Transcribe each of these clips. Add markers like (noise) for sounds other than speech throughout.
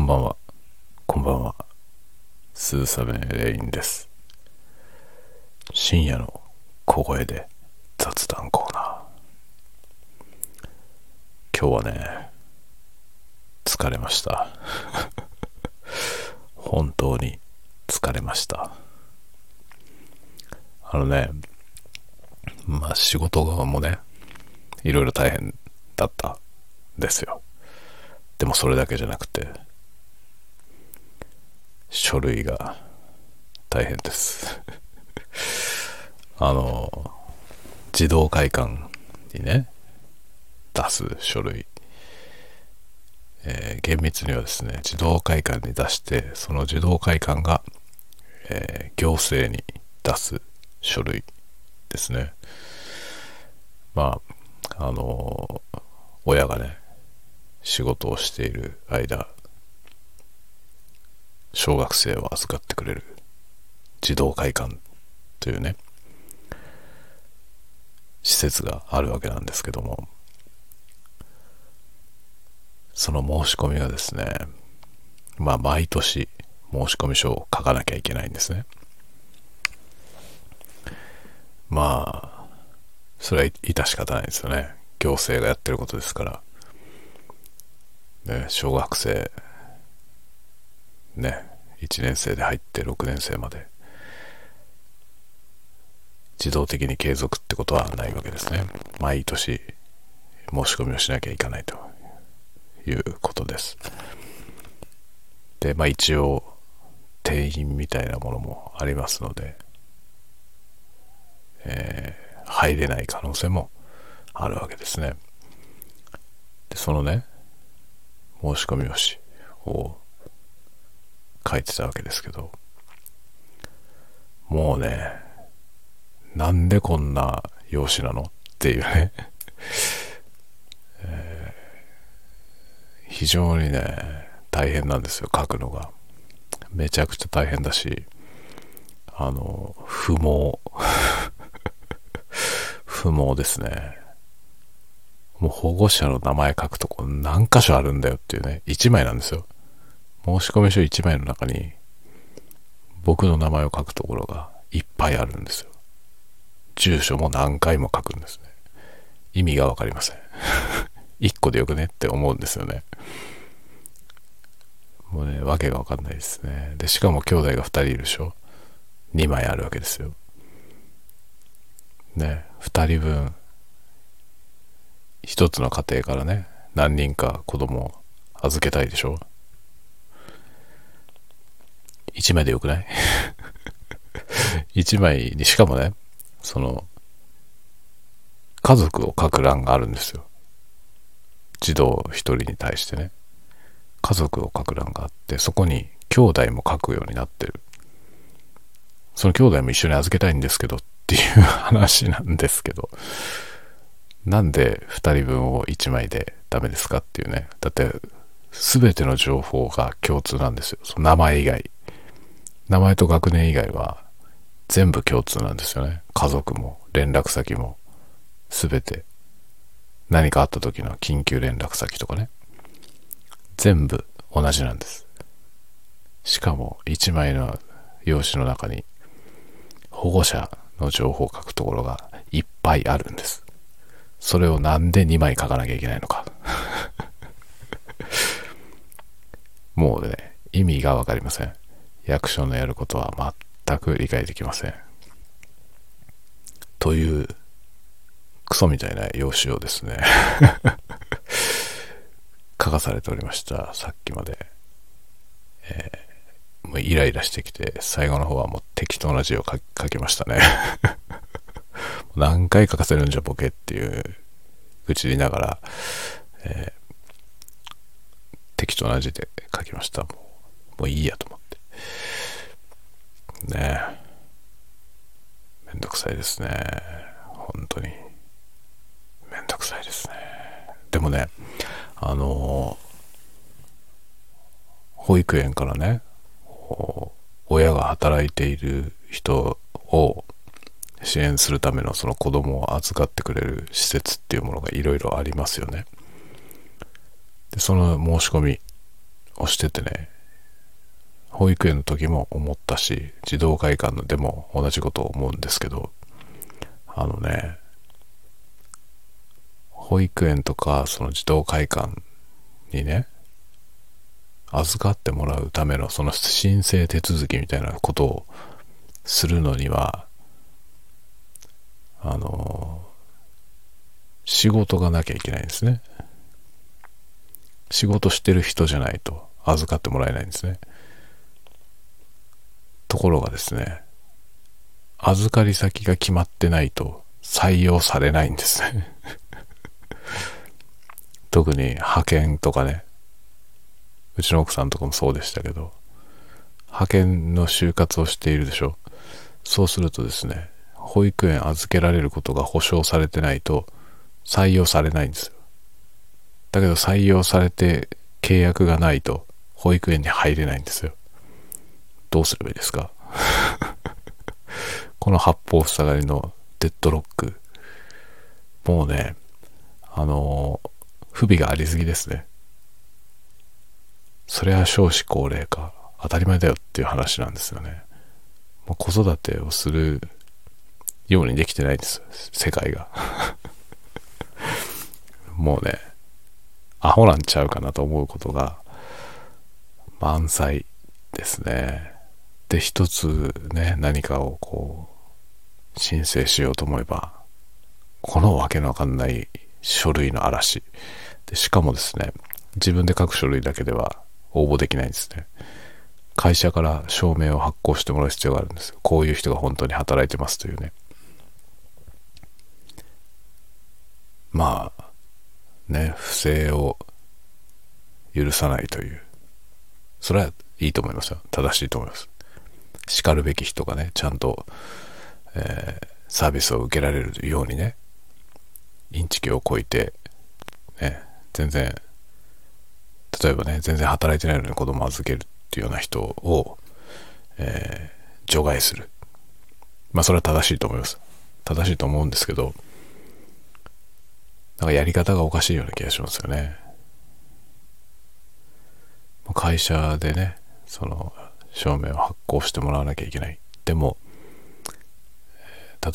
こんばんは。こんばんは。スーサメレインです。深夜の小声で雑談コーナー。今日はね、疲れました。(laughs) 本当に疲れました。あのね、まあ仕事側もね、いろいろ大変だったですよ。でもそれだけじゃなくて、書類が大変です。(laughs) あの、自動会館にね、出す書類。えー厳密にはですね、自動会館に出して、その自動会館が、えー行政に出す書類ですね。まあ、あの親がね、仕事をしている間、小学生を預かってくれる児童会館というね、施設があるわけなんですけども、その申し込みがですね、まあ毎年申し込み書を書かなきゃいけないんですね。まあ、それは致し方ないですよね。行政がやってることですから。ね、小学生、ね、1年生で入って6年生まで、自動的に継続ってことはないわけですね。毎年申し込みをしなきゃいけないということです。で、まあ一応、定員みたいなものもありますので、えー入れない可能性もあるわけですね。で、そのね、申し込み用紙を書いてたわけですけど、もうね、なんでこんな用紙なのっていうね、(laughs) 非常にね、大変なんですよ、書くのが。めちゃくちゃ大変だし、あの、不毛。(laughs) 不毛ですね。もう保護者の名前書くとこ何箇所あるんだよっていうね、1枚なんですよ。申込書1枚の中に僕の名前を書くところがいっぱいあるんですよ。住所も何回も書くんですね。意味がわかりません。(laughs) 1個でよくねって思うんですよね。もうね、わけがわかんないですね。で、しかも兄弟が2人いるでしょ ?2 枚あるわけですよ。ね、2人分、一つの家庭からね、何人か子供を預けたいでしょ ?1 枚でよくない (laughs) ?1 枚にしかもね、その、家族を書く欄があるんですよ。児童1人に対してね。家族を書く欄があって、そこに兄弟も書くようになってる。その兄弟も一緒に預けたいんですけどっていう話なんですけど、なんで2人分を1枚でダメですかっていうね。だって、全ての情報が共通なんですよ。その名前以外。名前と学年以外は全部共通なんですよね。家族も連絡先も全て。何かあった時の緊急連絡先とかね。全部同じなんです。しかも1枚の用紙の中に保護者の情報を書くところがいっぱいあるんです。それをなんで2枚書かなきゃいけないのか。(laughs) もうね、意味がわかりません。役所のやることは全く理解できません。という、クソみたいな用紙をですね、(laughs) 書かされておりました。さっきまで。えーもうイライラしてきて、最後の方はもう適当な字を書き書きましたね。(laughs) 何回書かせるんじゃボケっていう愚痴りながら、えー適当な字で書きました。もうもういいやと思って。ね。めんどくさいですね。本当に。めんどくさいですね。でもね、あの保育園からね、親が働いている人を支援するためのその子供を預かってくれる施設っていうものがいろいろありますよね。で、その申し込みをしててね保育園の時も思ったし児童会館でも同じことを思うんですけどあのね保育園とかその児童会館にね預かってもらうためのその申請手続きみたいなことをするのにはあの仕事がなきゃいけないんですね。仕事してる人じゃないと預かってもらえないんですね。ところがですね預かり先が決まってないと採用されないんですね。(laughs) 特に派遣とかねうちの奥さんとかもそうでしたけど派遣の就活をしているでしょ。そうするとですね保育園預けられることが保証されてないと採用されないんですよ。だけど採用されて契約がないと保育園に入れないんですよ。どうすればいいですか？(laughs) この八方塞がりのデッドロック。もうねあの不備がありすぎですね。それは少子高齢化当たり前だよっていう話なんですよね。もう子育てをするようにできてないんです世界が。(laughs) もうねアホなんちゃうかなと思うことが満載ですね。で一つね何かをこう申請しようと思えばこのわけのわかんない書類の嵐。でしかもですね自分で書く書類だけでは応募できないんですね。会社から証明を発行してもらう必要があるんですよ。こういう人が本当に働いてますというね。まあね不正を許さないという。それはいいと思いますよ。正しいと思います。しかるべき人がねちゃんと、えー、サービスを受けられるようにねインチキを超えてね全然例えばね全然働いてないのに子供預けるっていうような人を、えー、除外する。まあそれは正しいと思います。正しいと思うんですけどなんかやり方がおかしいような気がしますよね。会社でねその証明を発行してもらわなきゃいけない。でも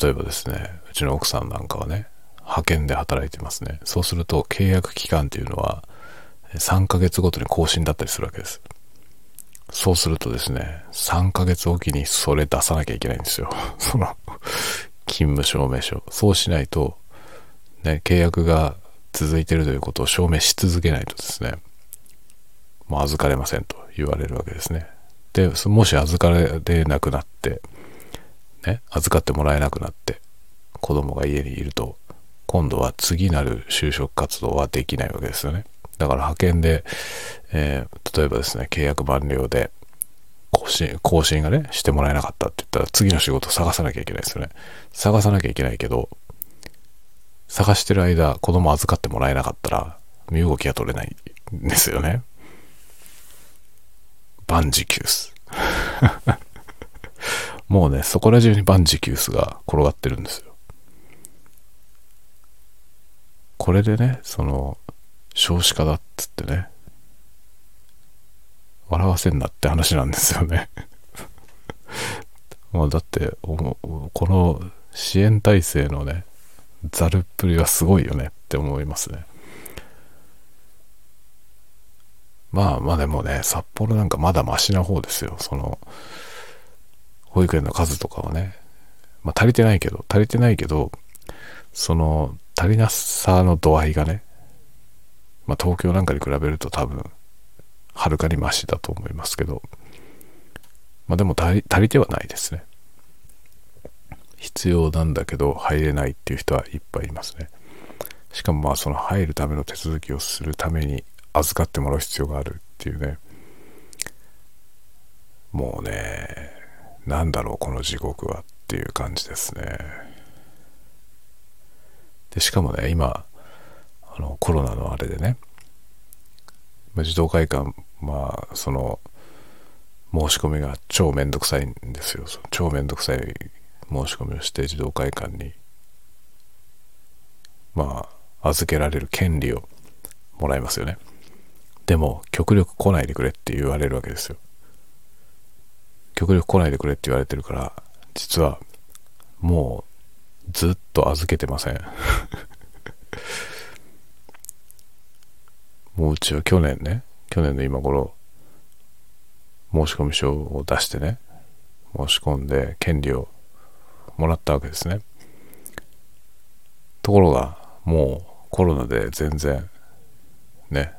例えばですねうちの奥さんなんかはね派遣で働いてますね。そうすると契約期間っていうのは3ヶ月ごとに更新だったりするわけです。そうするとですね3ヶ月おきにそれ出さなきゃいけないんですよ。(laughs) その勤務証明書。そうしないとね契約が続いてるということを証明し続けないとですねもう預かれませんと言われるわけですね。で、もし預かれなくなって、ね、預かってもらえなくなって、子供が家にいると、今度は次なる就職活動はできないわけですよね。だから派遣で、えー、例えばですね、契約満了で、更新、更新がね、してもらえなかったって言ったら、次の仕事を探さなきゃいけないですよね。探さなきゃいけないけど、探してる間、子供預かってもらえなかったら、身動きが取れないんですよね。バンジキュース。(laughs) もうね、そこら中にバンジキュースが転がってるんですよ。これでね、その、少子化だっつってね、笑わせんなって話なんですよね。(laughs) もうだって、この支援体制のね、ざるっぷりはすごいよねって思いますね。まあまあでもね、札幌なんかまだマシな方ですよ。その、保育園の数とかはね。まあ足りてないけど、足りてないけど、その足りなさの度合いがね、まあ東京なんかに比べると多分、はるかにマシだと思いますけど、まあでも足り足りてはないですね。必要なんだけど入れないっていう人はいっぱいいますね。しかもまあその入るための手続きをするために預かってもらう必要があるっていうね。もうねなんだろうこの地獄はっていう感じですね。でしかもね今あのコロナのあれでね児童会館まあその申し込みが超めんどくさいんですよ。超めんどくさい申し込みをして児童会館にまあ預けられる権利をもらいますよね。でも極力来ないでくれって言われるわけですよ。極力来ないでくれって言われてるから実はもうずっと預けてません。(laughs) もううちは去年ね去年の今頃申込書を出してね申し込んで権利をもらったわけですね。ところがもうコロナで全然ね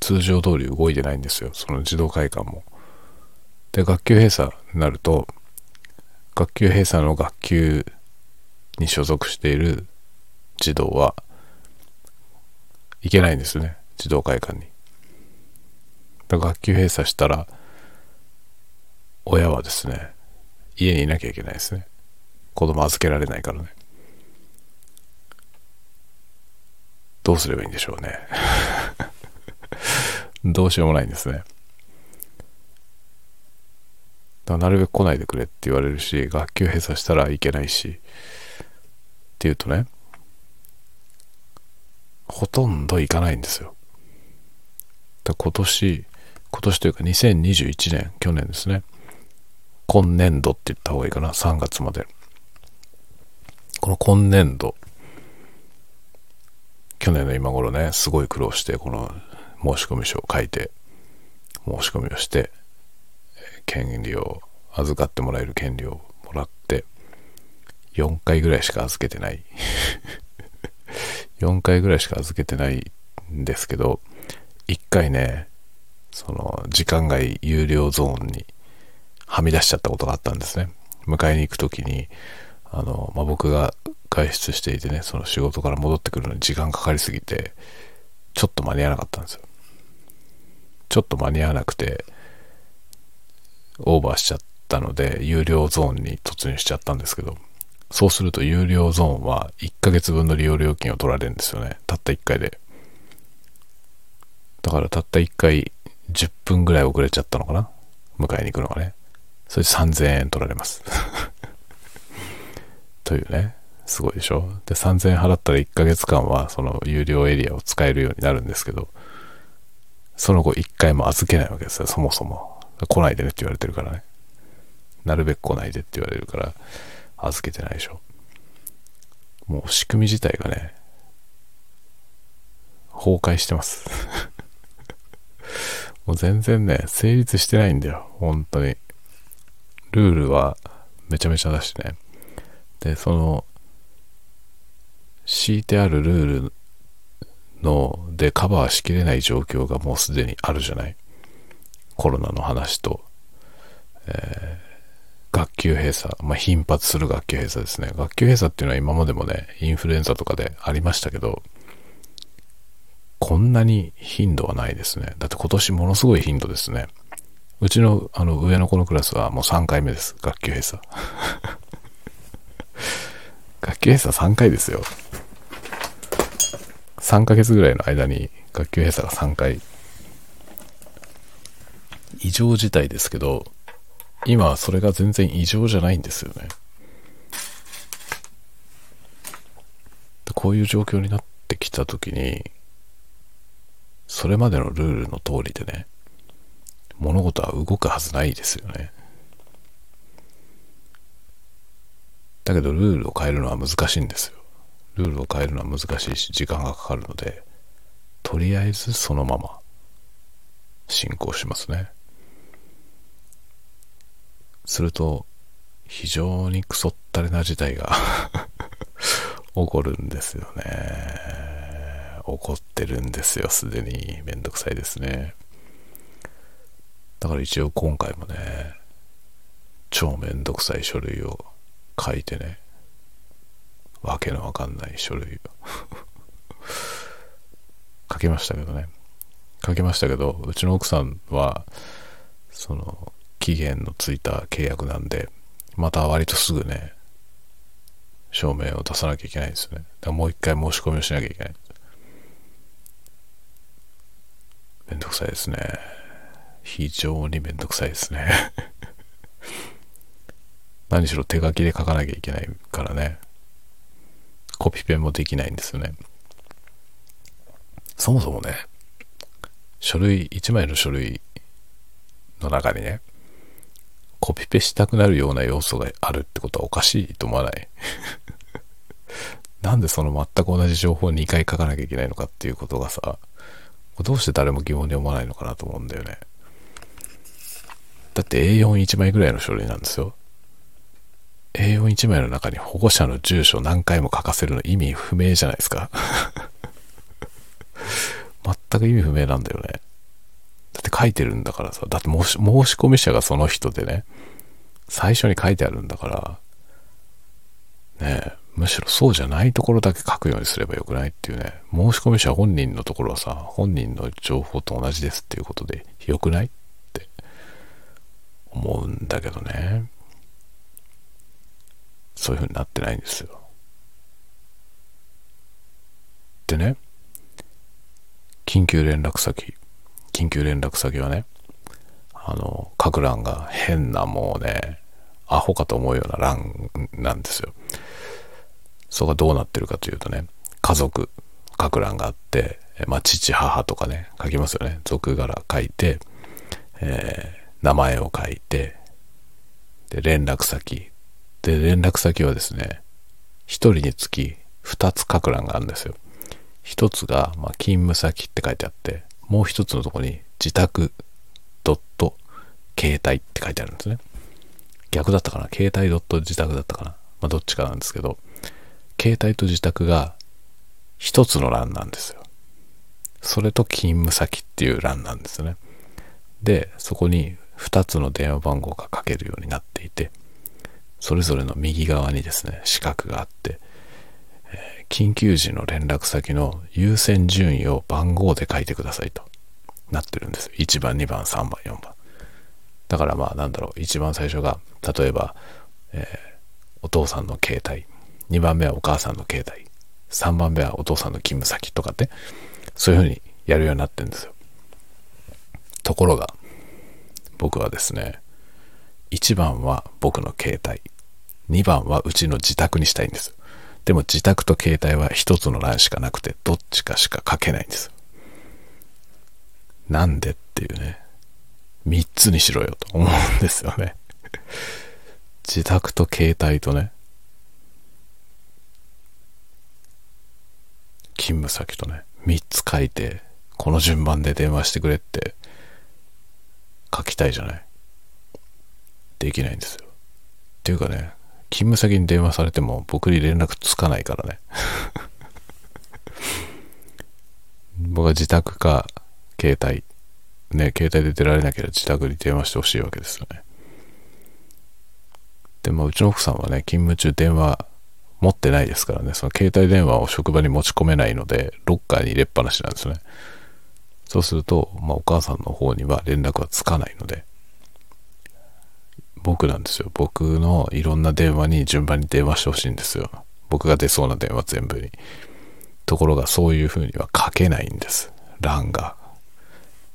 通常通り動いてないんですよ。その児童会館も。で学級閉鎖になると学級閉鎖の学級に所属している児童は行けないんですね。児童会館に。学級閉鎖したら親はですね家にいなきゃいけないですね。子供預けられないからね。どうすればいいんでしょうね。どうしようもないんですね。だなるべく来ないでくれって言われるし学級閉鎖したらいけないしっていうとねほとんど行かないんですよ。だ今年今年というか2021年去年ですね。今年度って言った方がいいかな3月まで。この今年度去年の今頃ねすごい苦労してこの申込書を書いて申し込みをして権利を預かってもらえる権利をもらって4回ぐらいしか預けてない。(laughs) 4回ぐらいしか預けてないんですけど1回ねその時間外有料ゾーンにはみ出しちゃったことがあったんですね。迎えに行く時にあの、まあ、僕が外出していてねその仕事から戻ってくるのに時間かかりすぎてちょっと間に合わなかったんですよ。ちょっと間に合わなくてオーバーしちゃったので有料ゾーンに突入しちゃったんですけどそうすると有料ゾーンは1ヶ月分の利用料金を取られるんですよね。たった1回で。だからたった1回10分ぐらい遅れちゃったのかな？迎えに行くのがね。それで3000円取られます。(laughs) というね。すごいでしょ？で3000円払ったら1ヶ月間はその有料エリアを使えるようになるんですけどその後1回も預けないわけですよ。そもそも。来ないでねって言われてるからね。なるべく来ないでって言われるから預けてないでしょ。もう仕組み自体がね崩壊してます。(laughs) もう全然ね成立してないんだよ。本当に。ルールはめちゃめちゃだしね。でその敷いてあるルールのでカバーしきれない状況がもうすでにあるじゃない？コロナの話と、えー、学級閉鎖、まあ、頻発する学級閉鎖ですね。学級閉鎖っていうのは今までもねインフルエンザとかでありましたけどこんなに頻度はないですね。だって今年ものすごい頻度ですね。うちのあの上の子のクラスはもう3回目です。学級閉鎖。(laughs) 学級閉鎖3回ですよ。3ヶ月ぐらいの間に学級閉鎖が3回。異常事態ですけど今はそれが全然異常じゃないんですよね。こういう状況になってきた時にそれまでのルールの通りでね物事は動くはずないですよね。だけどルールを変えるのは難しいんですよ。ルールを変えるのは難しいし時間がかかるのでとりあえずそのまま進行しますね。すると非常にクソったれな事態が (laughs) 起こるんですよね。起こってるんですよ。すでに。めんどくさいですね。だから一応今回もね超めんどくさい書類を書いてねわけのわかんない書類を。(laughs) 書きましたけどね。書きましたけどうちの奥さんはその期限のついた契約なんでまた割とすぐね証明を出さなきゃいけないんですよね。だからもう一回申し込みをしなきゃいけない。めんどくさいですね。非常にめんどくさいですね。(laughs) 何しろ手書きで書かなきゃいけないからね。コピペもできないんですよね。そもそもね、書類、1枚の書類の中にね、コピペしたくなるような要素があるってことはおかしいと思わない？(laughs) なんでその全く同じ情報を2回書かなきゃいけないのかっていうことがさ、どうして誰も疑問に思わないのかなと思うんだよね。だって A41 枚ぐらいの書類なんですよ。A41 枚の中に保護者の住所何回も書かせるの意味不明じゃないですか。(laughs) 全く意味不明なんだよね。だって書いてるんだからさ、だって申し込み者がその人でね、最初に書いてあるんだから、ねえ、むしろそうじゃないところだけ書くようにすればよくないっていうね、申し込み者本人のところはさ、本人の情報と同じですっていうことでよくないって思うんだけどね。そういう風になってないんですよ。でね、緊急連絡先。緊急連絡先はね、あの、書く欄が変なもうね、アホかと思うような欄なんですよ。そこがどうなってるかというとね、家族書く欄があって、まあ、父、母とかね、書きますよね。俗柄書いて、えー、名前を書いて、で、連絡先。で、連絡先はですね、一人につき二つ書く欄があるんですよ。一つが、ま、勤務先って書いてあって、もう一つのとこに自宅ドット携帯って書いてあるんですね。逆だったかな？携帯ドット自宅だったかな？まあ、どっちかなんですけど、携帯と自宅が一つの欄なんですよ。それと勤務先っていう欄なんですね。で、そこに2つの電話番号が書けるようになっていて、それぞれの右側にですね、四角があって、緊急時の連絡先の優先順位を番号で書いてくださいとなってるんです。1番、2番、3番、4番。だからまあなんだろう、一番最初が、例えば、えー、お父さんの携帯、2番目はお母さんの携帯、3番目はお父さんの勤務先とかって、そういうふうにやるようになってるんですよ。ところが、僕はですね、1番は僕の携帯、2番はうちの自宅にしたいんです。でも自宅と携帯は一つの欄しかなくて、どっちかしか書けないんです。なんでっていうね。三つにしろよと思うんですよね。自宅と携帯とね、勤務先とね、三つ書いて、この順番で電話してくれって書きたいじゃない。できないんですよ。っていうかね、勤務先に電話されても僕に連絡つかないからね。(laughs) 僕は自宅か携帯。ね携帯で出られなければ自宅に電話してほしいわけですよね。でもうちの奥さんはね勤務中電話持ってないですからね。その携帯電話を職場に持ち込めないのでロッカーに入れっぱなしなんですね。そうすると、まあ、お母さんの方には連絡はつかないので僕なんですよ。僕のいろんな電話に順番に電話してほしいんですよ。僕が出そうな電話全部に。ところがそういう風には書けないんです。欄が。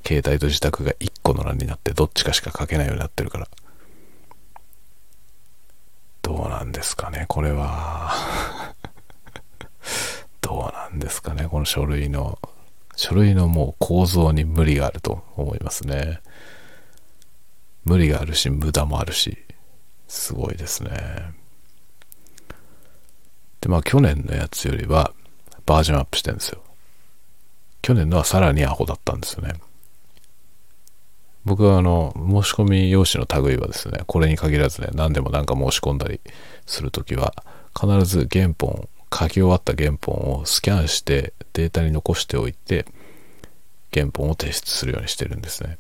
携帯と自宅が1個の欄になってどっちかしか書けないようになってるから。どうなんですかね、これは。(laughs) どうなんですかね、この書類の、書類のもう構造に無理があると思いますね。無理があるし、無駄もあるし、すごいですね。で、まあ去年のやつよりはバージョンアップしてるんですよ。去年のはさらにアホだったんですよね。僕はあの、申し込み用紙の類はですね、これに限らずね、何でもなんか申し込んだりするときは、必ず原本、書き終わった原本をスキャンしてデータに残しておいて、原本を提出するようにしてるんですね。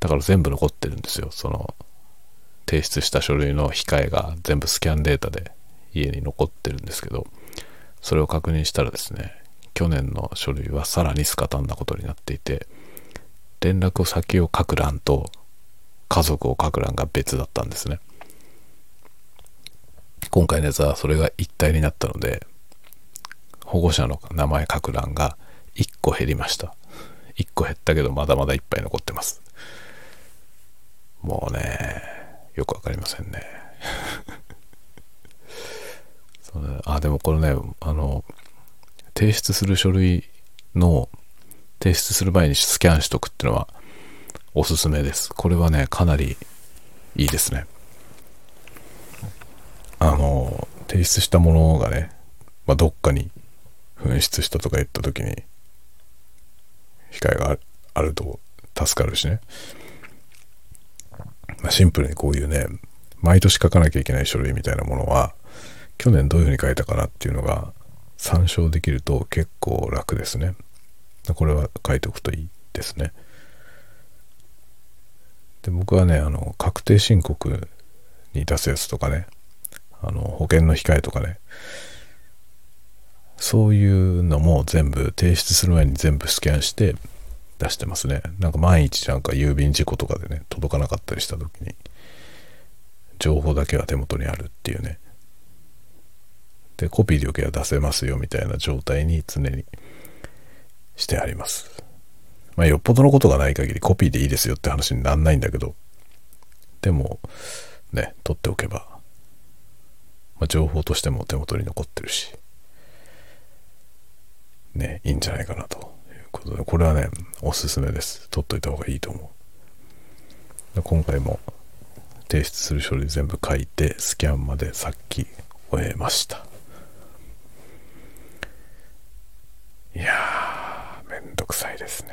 だから全部残ってるんですよ。その、提出した書類の控えが全部スキャンデータで家に残ってるんですけど、それを確認したらですね、去年の書類はさらにスカタンなことになっていて、連絡先を書く欄と家族を書く欄が別だったんですね。今回のやつはそれが一体になったので、保護者の名前書く欄が1個減りました。1個減ったけどまだまだいっぱい残ってます。もうね、よくわかりませんね。(laughs) そあ、でもこれね、あの、提出する書類の提出する前にスキャンしとくっていうのはおすすめです。これはね、かなりいいですね。あの、提出したものがね、まあ、どっかに紛失したとか言った時に、控えがあると助かるしね。シンプルにこういうね、毎年書かなきゃいけない書類みたいなものは、去年どういうふうに書いたかなっていうのが参照できると結構楽ですね。これは書いておくといいですね。で僕はね、あの、確定申告に出すやつとかね、あの、保険の控えとかね、そういうのも全部提出する前に全部スキャンして出してますね。なんか毎日なんか郵便事故とかでね、届かなかったりした時に、情報だけは手元にあるっていうね。で、コピーでよけは出せますよみたいな状態に常にしてあります。まあ、よっぽどのことがない限りコピーでいいですよって話になんないんだけど、でも、ね、取っておけば、まあ、情報としても手元に残ってるし、ね、いいんじゃないかなとことで、これはね、おすすめです。取っといた方がいいと思う。今回も提出する書類全部書いて、スキャンまでさっき終えました。いやー、めんどくさいですね。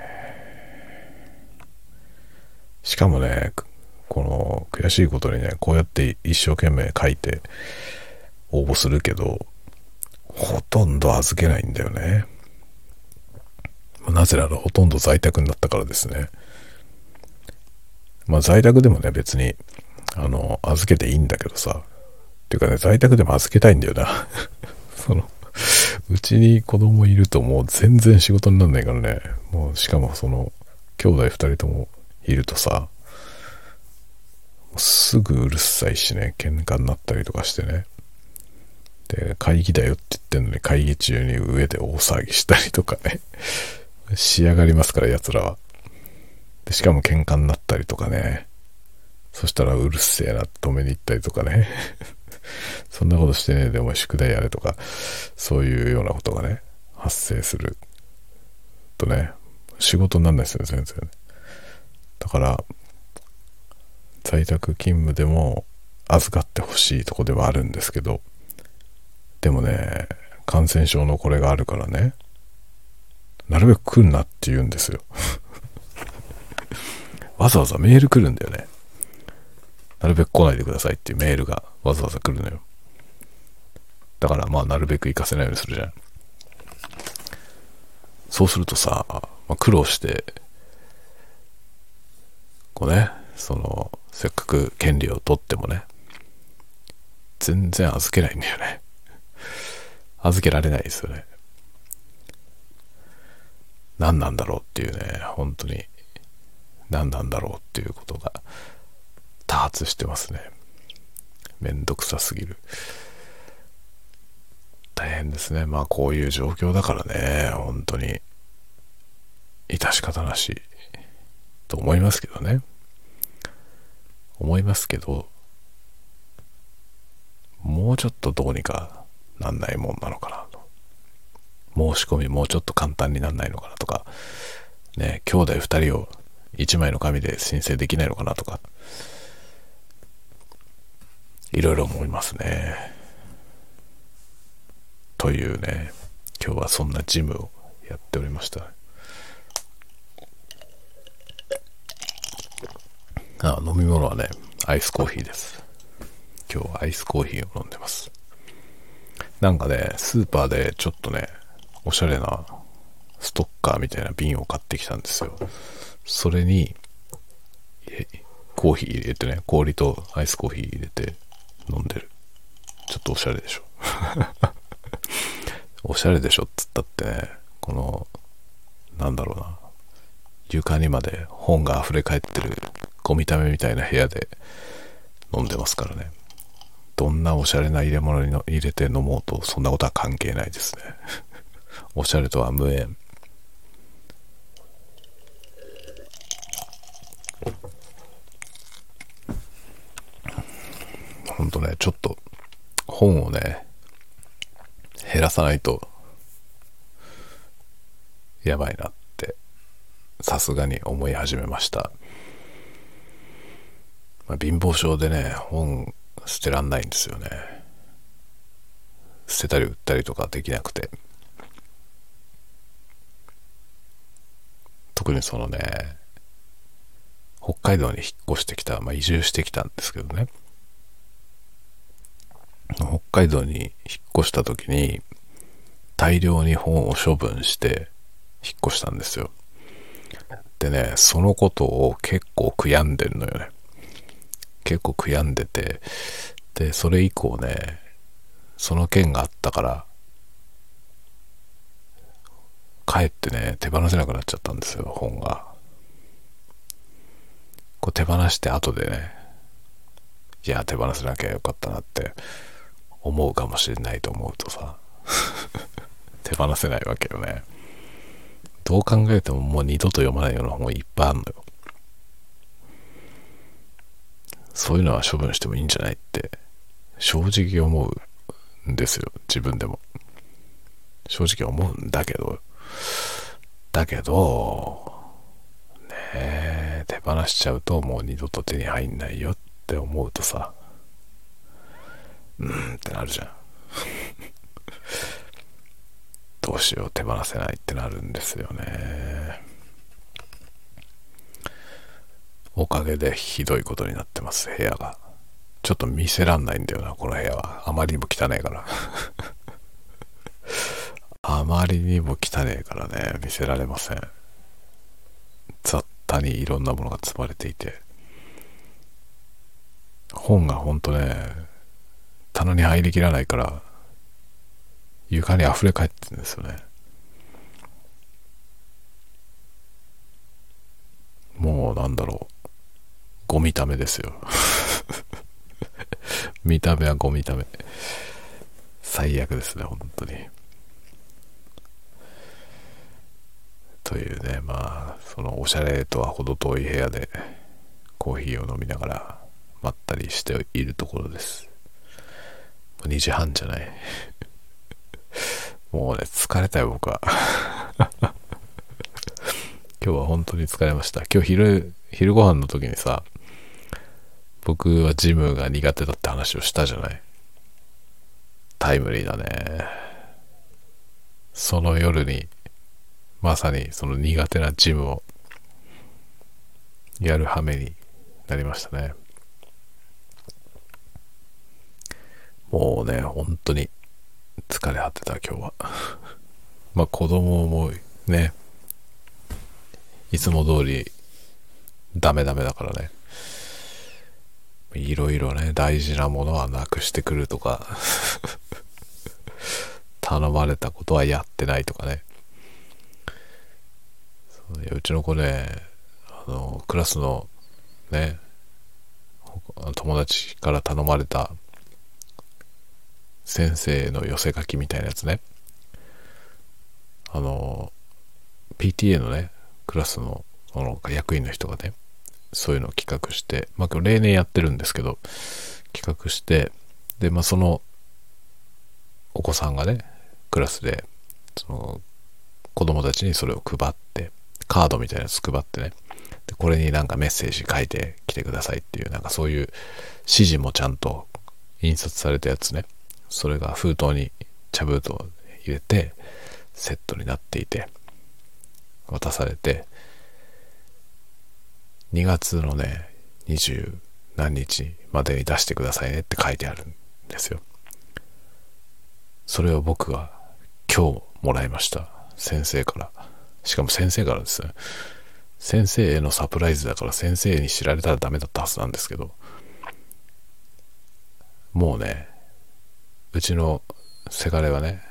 しかもね、この悔しいことにね、こうやって一生懸命書いて応募するけど、ほとんど預けないんだよね。なぜならほとんど在宅になったからですね。まあ在宅でもね、別に、あの、預けていいんだけどさ。っていうかね、在宅でも預けたいんだよな。(laughs) その、うちに子供いるともう全然仕事になんないからね。もう、しかもその、兄弟二人ともいるとさ、すぐうるさいしね、喧嘩になったりとかしてね。で、会議だよって言ってんのに会議中に上で大騒ぎしたりとかね。仕上がりますから、奴らは。で、しかも喧嘩になったりとかね。そしたらうるせえな止めに行ったりとかね。(laughs) そんなことしてねえでお前宿題やれとか、そういうようなことがね、発生するとね、仕事になんないですよね、全然。だから、在宅勤務でも預かってほしいとこではあるんですけど、でもね、感染症のこれがあるからね、なるべく来んなって言うんですよ。(laughs) わざわざメール来るんだよね。なるべく来ないでくださいっていうメールがわざわざ来るのよ。だからまあなるべく行かせないようにするじゃん。そうするとさ、まあ、苦労して、こうね、その、せっかく権利を取ってもね、全然預けないんだよね。預けられないですよね。何なんだろうっていうね、本当に何なんだろうっていうことが多発してますね。めんどくさすぎる。大変ですね。まあこういう状況だからね、本当に致し方なしと思いますけどね。思いますけど、もうちょっとどうにかなんないもんなのかな。申し込みもうちょっと簡単になんないのかなとか、ね、兄弟2人を1枚の紙で申請できないのかなとか、いろいろ思いますね。というね、今日はそんなジムをやっておりました。あ飲み物はね、アイスコーヒーです。今日はアイスコーヒーを飲んでます。なんかね、スーパーでちょっとね、おしゃれなストッカーみたいな瓶を買ってきたんですよ。それに、コーヒー入れてね、氷とアイスコーヒー入れて飲んでる。ちょっとおしゃれでしょ。(laughs) おしゃれでしょっつったってね、この、なんだろうな、床にまで本が溢れ返ってるゴミためみたいな部屋で飲んでますからね。どんなおしゃれな入れ物に入れて飲もうと、そんなことは関係ないですね。おしゃれとは無縁。ほんとね、ちょっと本をね、減らさないとやばいなってさすがに思い始めました。まあ、貧乏症でね、本捨てらんないんですよね。捨てたり売ったりとかできなくて。特にそのね、北海道に引っ越してきた、まあ、移住してきたんですけどね。北海道に引っ越した時に大量に本を処分して引っ越したんですよ。でね、そのことを結構悔やんでるのよね。結構悔やんでて、で、それ以降ね、その件があったから、帰ってね、手放せなくなっちゃったんですよ、本が。こう手放して後でね、いや、手放せなきゃよかったなって思うかもしれないと思うとさ、(laughs) 手放せないわけよね。どう考えてももう二度と読まないような本いっぱいあるのよ。そういうのは処分してもいいんじゃないって正直思うんですよ。自分でも。正直思うんだけど、だけど、ね、手放しちゃうともう二度と手に入んないよって思うとさ、うんってなるじゃん。(laughs) どうしよう手放せないってなるんですよね。おかげでひどいことになってます、部屋が。ちょっと見せらんないんだよな、この部屋は。あまりにも汚いから。(laughs) あまりにも汚いからね、見せられません。雑多にいろんなものが積まれていて。本がほんとね、棚に入りきらないから、床に溢れ返ってるんですよね。もうなんだろう。ゴミためですよ。(laughs) 見た目はゴミため。最悪ですね、本当に。というね、まあ、そのおしゃれとは程遠い部屋でコーヒーを飲みながらまったりしているところです。2時半じゃない。(laughs) もうね、疲れたよ、僕は。(laughs) 今日は本当に疲れました。今日昼、昼ご飯の時にさ、僕はジムが苦手だって話をしたじゃない。タイムリーだね。その夜に、まさにその苦手なジムをやる羽目になりましたね。もうね、本当に疲れ果てた今日は。(laughs) まあ子供もね、いつも通りダメダメだからね。いろいろね、大事なものはなくしてくるとか (laughs) 頼まれたことはやってないとかね。いやうちの子ね、あの、クラスのね、友達から頼まれた先生の寄せ書きみたいなやつね。あの、PTA のね、クラスのの役員の人がね、そういうのを企画して、まあ例年やってるんですけど、企画して、で、まあそのお子さんがね、クラスで、その子供たちにそれを配って、カードみたいなやつ配ってね、でこれになんかメッセージ書いてきてくださいっていう、なんかそういう指示もちゃんと印刷されたやつね、それが封筒に茶封筒入れてセットになっていて渡されて。2月のね20何日までに出してくださいねって書いてあるんですよ。それを僕は今日もらいました。先生から。しかも先生からですね先生へのサプライズだから先生に知られたらダメだったはずなんですけどもうねうちのせがれはね、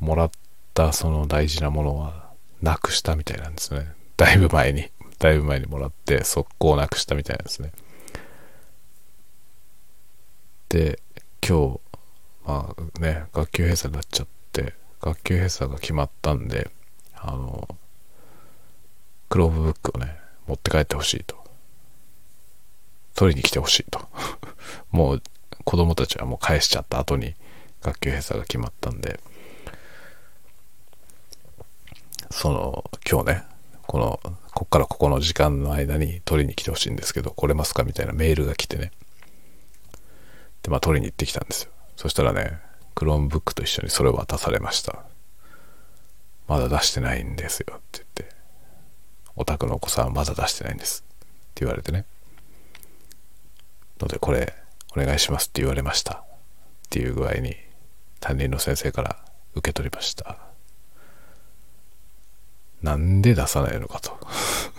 もらったその大事なものはなくしたみたいなんですね。だいぶ前に、だいぶ前にもらって速攻なくしたみたいなんですね。で、今日、まあね、学級閉鎖になっちゃって、学級閉鎖が決まったんで、あの、クローブブックをね、持って帰ってほしいと。取りに来てほしいと。(laughs) もう子供たちはもう返しちゃった後に、学級閉鎖が決まったんで、その、今日ね、この、こっからここの時間の間に取りに来てほしいんですけど、来れますかみたいなメールが来てね。で、まあ取りに行ってきたんですよ。そしたらね、クロームブックと一緒にそれを渡されました。まだ出してないんですよって言って、お宅のお子さんはまだ出してないんですって言われてね。ので、これお願いしますって言われましたっていう具合に担任の先生から受け取りました。なんで出さないのかと。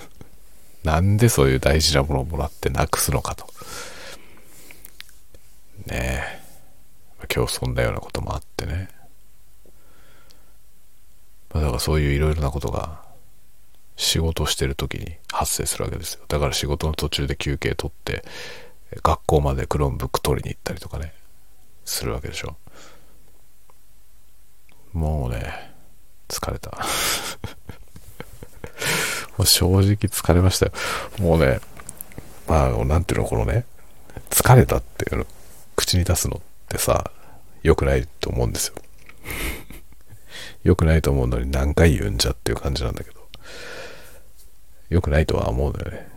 (laughs) なんでそういう大事なものをもらってなくすのかと。ねえ。今日そんなようなこともあってねまあ。だからそういういろいろなことが仕事してる時に発生するわけですよ。だから仕事の途中で休憩取って、学校まで Chromebook 取りに行ったりとかね、するわけでしょ。もうね、疲れた。(laughs) もう正直疲れましたよ。もうね、まあ、なんていうの、このね、疲れたっていうの、口に出すのってさ、良くないと思うんですよ。良くないと思うのに何回言うんじゃっていう感じなんだけど。良くないとは思うんだよね。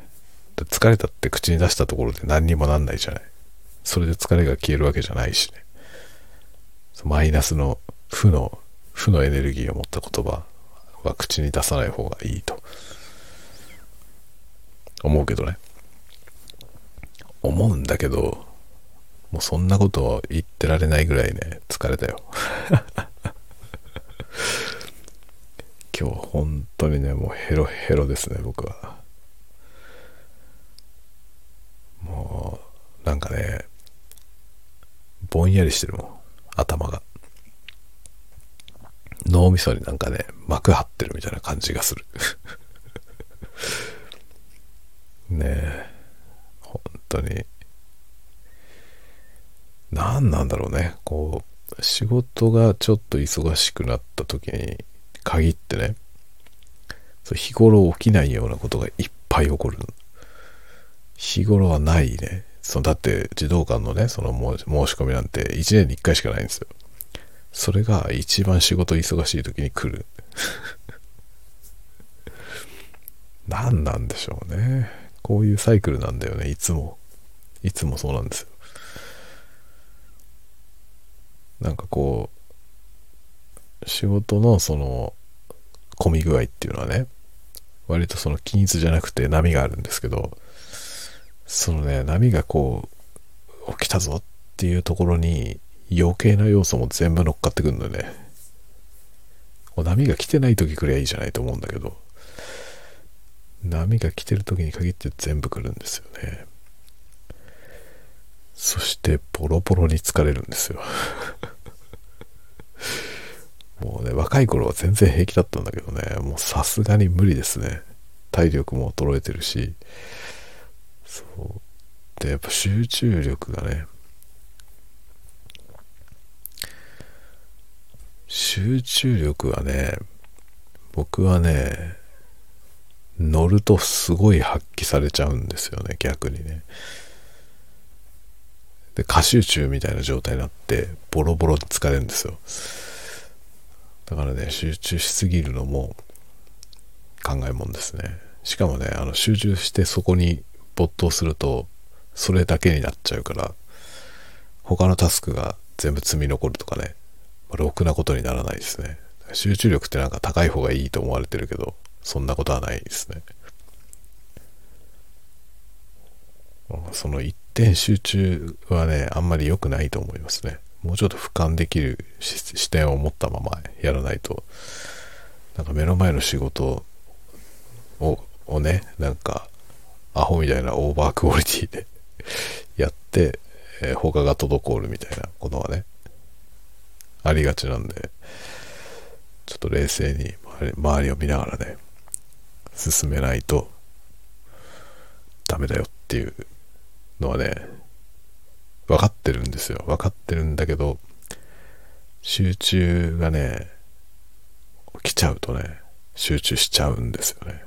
疲れたって口に出したところで何にもなんないじゃない。それで疲れが消えるわけじゃないしね。マイナスの負の、負のエネルギーを持った言葉は口に出さない方がいいと。思うけどね。思うんだけど、もうそんなことを言ってられないぐらいね、疲れたよ。(laughs) 今日本当にね、もうヘロヘロですね、僕は。もう、なんかね、ぼんやりしてるもん、頭が。脳みそになんかね、膜張ってるみたいな感じがする。(laughs) ねえ、本当に。何なんだろうね。こう、仕事がちょっと忙しくなった時に限ってね、日頃起きないようなことがいっぱい起こる。日頃はないね。そのだって児童館のね、その申し込みなんて1年に1回しかないんですよ。それが一番仕事忙しい時に来る。(laughs) 何なんでしょうね。こういうサイクルなんだよね、いつも。いつもそうなんですよ。なんかこう、仕事のその、混み具合っていうのはね、割とその均一じゃなくて波があるんですけど、そのね、波がこう、起きたぞっていうところに余計な要素も全部乗っかってくるのよね。波が来てない時くらいいいじゃないと思うんだけど、波が来てる時に限って全部来るんですよね。そしてボロボロに疲れるんですよね、若い頃は全然平気だったんだけどね、もうさすがに無理ですね。体力も衰えてるし、そう。で、やっぱ集中力がね、集中力はね、僕はね、乗るとすごい発揮されちゃうんですよね、逆にね。で、過集中みたいな状態になって、ボロボロ疲れるんですよ。だからね、集中しすぎるのも考えもんですね。しかもね、あの集中してそこに没頭すると、それだけになっちゃうから、他のタスクが全部積み残るとかね、まあ、ろくなことにならないですね。集中力ってなんか高い方がいいと思われてるけど、そんなことはないですね。その一点集中はね、あんまり良くないと思いますね。もうちょっと俯瞰できる視点を持ったままやらないと、なんか目の前の仕事ををね、なんか、アホみたいなオーバークオリティでやって、えー、他が滞るみたいなことはね、ありがちなんで、ちょっと冷静に周りを見ながらね、進めないとダメだよっていうのはね、分かってるんですよ。分かってるんだけど、集中がね、来ちゃうとね、集中しちゃうんですよね。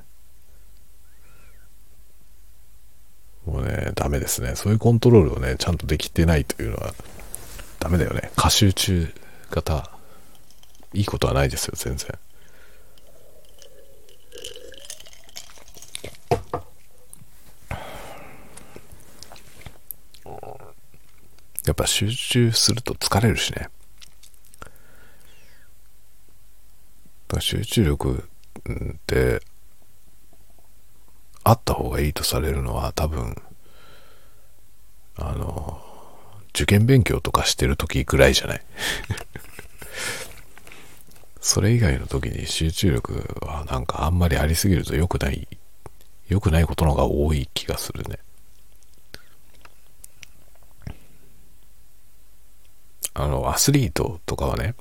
もうね、ダメですね。そういうコントロールをね、ちゃんとできてないというのは、ダメだよね。過集中型、いいことはないですよ、全然。やっぱ集中すると疲れるしね。集中力ってあった方がいいとされるのは多分、あの、受験勉強とかしてる時ぐらいじゃない？(laughs) それ以外の時に集中力はなんかあんまりありすぎると良くない、良くないことの方が多い気がするね。あの、アスリートとかはね、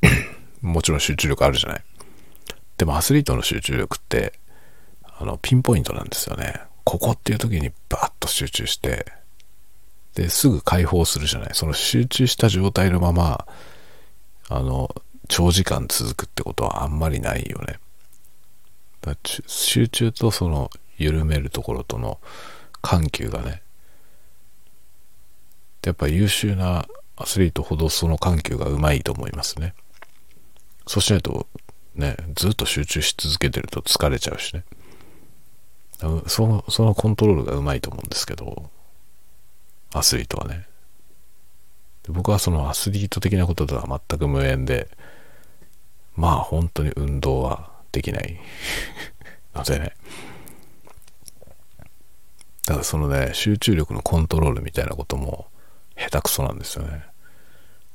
(coughs) もちろん集中力あるじゃない。でもアスリートの集中力って、あの、ピンポイントなんですよね。ここっていう時にバーッと集中して、で、すぐ解放するじゃない。その集中した状態のまま、あの、長時間続くってことはあんまりないよね。だ集中とその緩めるところとの緩急がね、やっぱ優秀なアスリートほどその緩急がうまいと思いますね。そうしないとね、ずっと集中し続けてると疲れちゃうしね。その、そのコントロールがうまいと思うんですけど、アスリートはね。僕はそのアスリート的なこととは全く無縁で、まあ本当に運動はできないのでね。だからそのね、集中力のコントロールみたいなことも下手くそなんですよね。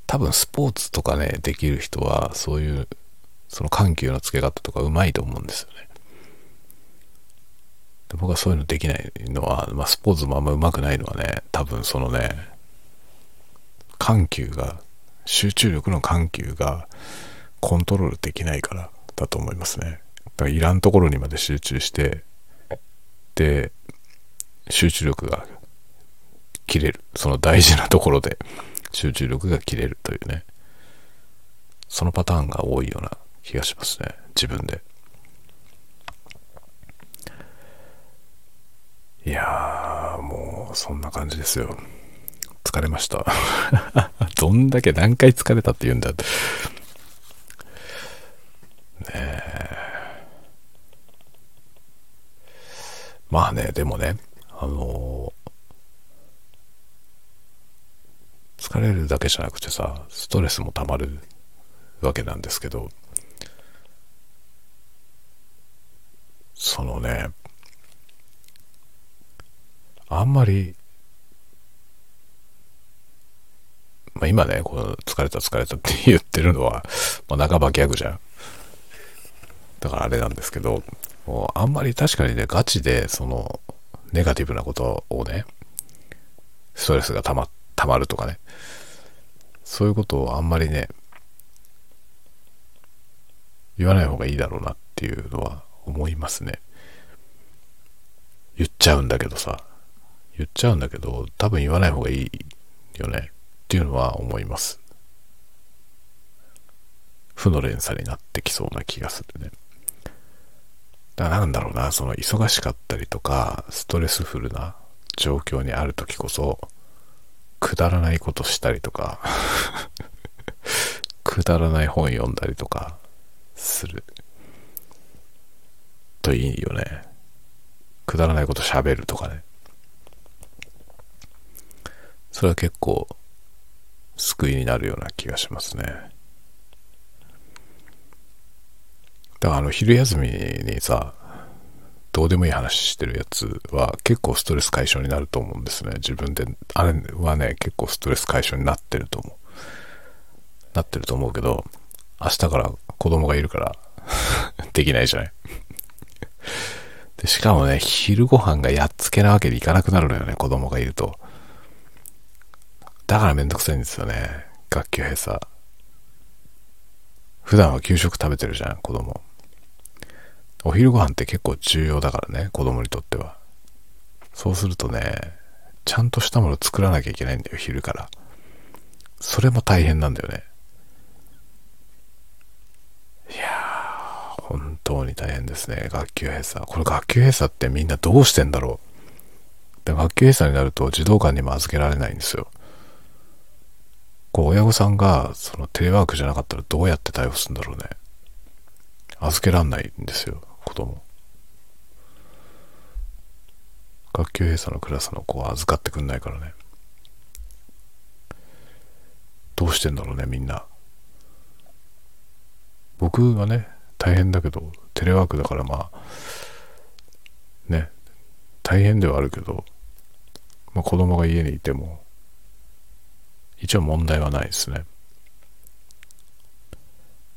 多分スポーツとかね、できる人はそういうその緩急のつけ方とかうまいと思うんですよね。で僕はそういうのできないのは、まあ、スポーツもあんま上手くないのはね、多分そのね、緩急が、集中力の緩急がコントロールできないからだと思いますね。だからいらんところにまで集中して、で、集中力が切れる。その大事なところで。集中力が切れるというね。そのパターンが多いような気がしますね。自分で。いやーもうそんな感じですよ。疲れました。(laughs) どんだけ何回疲れたって言うんだって。ねえ。まあねでもねあのー、疲れるだけじゃなくてさストレスもたまるわけなんですけどそのね、あんまり、まあ、今ね、この疲れた疲れたって言ってるのは、まあ、半ばギャグじゃん。だからあれなんですけど、もうあんまり確かにね、ガチで、その、ネガティブなことをね、ストレスがたまっ、たまるとかね、そういうことをあんまりね、言わない方がいいだろうなっていうのは思いますね。言っちゃうんだけどさ、言っちゃうんだけど、多分言わない方がいいよねっていうのは思います。負の連鎖になってきそうな気がするね。だからなんだろうな、その忙しかったりとか、ストレスフルな状況にある時こそ、くだらないことしたりとか (laughs) くだらない本読んだりとかするといいよね。くだらないこと喋るとかね。それは結構救いになるような気がしますね。だからあの昼休みにさ、どうでもいい話してるやつは結構ストレス解消になると思うんですね。自分で。あれはね、結構ストレス解消になってると思う。なってると思うけど、明日から子供がいるから (laughs) できないじゃないで、しかもね、昼ご飯がやっつけなわけにいかなくなるのよね、子供がいると。だからめんどくさいんですよね、学級閉鎖。普段は給食食べてるじゃん、子供。お昼ご飯って結構重要だからね、子供にとっては。そうするとね、ちゃんとしたもの作らなきゃいけないんだよ、昼から。それも大変なんだよね。いや本当に大変ですね。学級閉鎖。これ学級閉鎖ってみんなどうしてんだろう。で学級閉鎖になると児童館にも預けられないんですよ。こう親御さんがそのテレワークじゃなかったらどうやって対応するんだろうね。預けらんないんですよ、学級閉鎖のクラスの子は預かってくんないからね。どうしてんだろうねみんな。僕はね大変だけどテレワークだからまあね大変ではあるけど、まあ、子供が家にいても一応問題はないですね。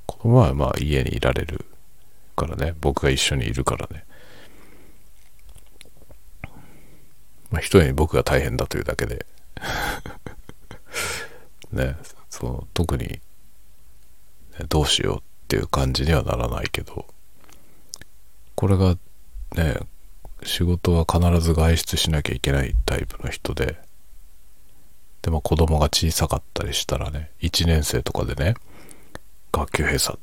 子供はまあ家にいられる。からね僕が一緒にいるからね。まあ一重に僕が大変だというだけで。(laughs) ねその特に、ね、どうしようっていう感じにはならないけど。これがね仕事は必ず外出しなきゃいけないタイプの人で。でも子供が小さかったりしたらね1年生とかでね学級閉鎖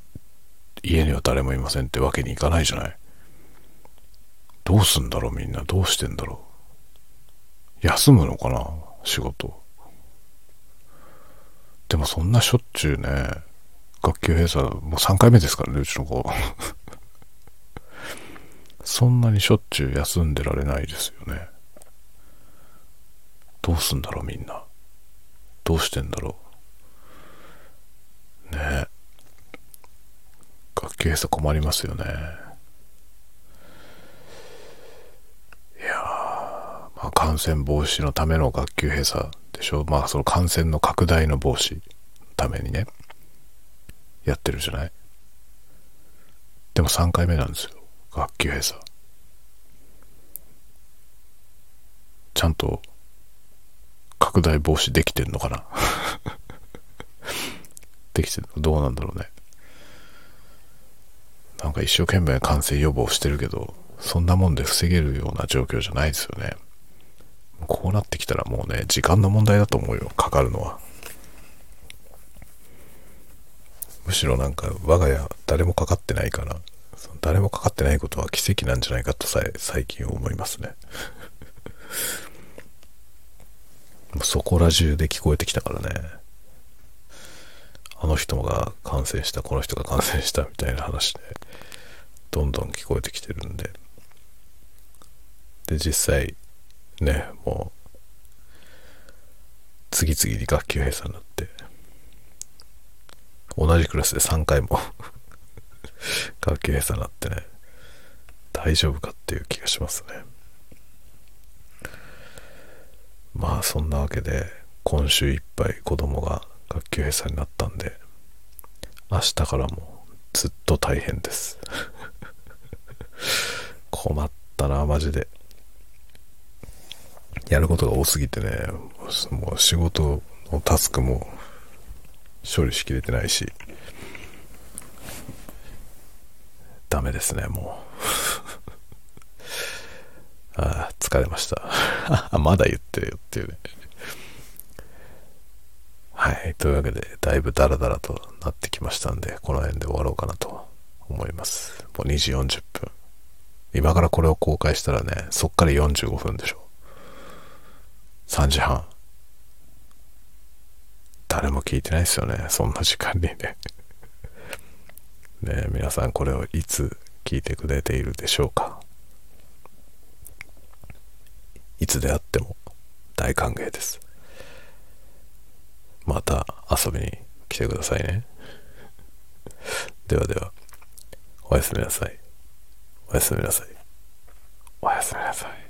家には誰もいませんってわけにいかないじゃないどうすんだろうみんなどうしてんだろう休むのかな仕事でもそんなしょっちゅうね学級閉鎖もう3回目ですからねうちの子 (laughs) そんなにしょっちゅう休んでられないですよね。どうすんだろうみんな。どうしてんだろう。ねえ。学級閉鎖困りますよね。いやまあ感染防止のための学級閉鎖でしょ。まあその感染の拡大の防止のためにね、やってるじゃない。でも3回目なんですよ。学級閉鎖ちゃんと拡大防止できてんのかな (laughs) できてるのどうなんだろうねなんか一生懸命感染予防してるけどそんなもんで防げるような状況じゃないですよね。こうなってきたらもうね時間の問題だと思うよかかるのは。むしろなんか我が家誰もかかってないから誰もかかってないことは奇跡なんじゃないかとさえ最近思いますね。(laughs) そこら中で聞こえてきたからね。あの人が感染したこの人が感染したみたいな話でどんどん聞こえてきてるんで。で実際ねもう次々に学級閉鎖になって同じクラスで3回も (laughs) 学級閉鎖になってね大丈夫かっていう気がしますね。まあそんなわけで今週いっぱい子供が学級閉鎖になったんで明日からもずっと大変です (laughs) 困ったなマジでやることが多すぎてねもう仕事のタスクも処理しきれてないしダメですね、もう。(laughs) ああ、疲れました。(laughs) まだ言ってるよっていうね。はい。というわけで、だいぶダラダラとなってきましたんで、この辺で終わろうかなと思います。もう2時40分。今からこれを公開したらね、そっから45分でしょ。3時半。誰も聞いてないですよね。そんな時間にね。ね、皆さんこれをいつ聞いてくれているでしょうかいつであっても大歓迎ですまた遊びに来てくださいね。ではではおやすみなさい。おやすみなさい。おやすみなさい。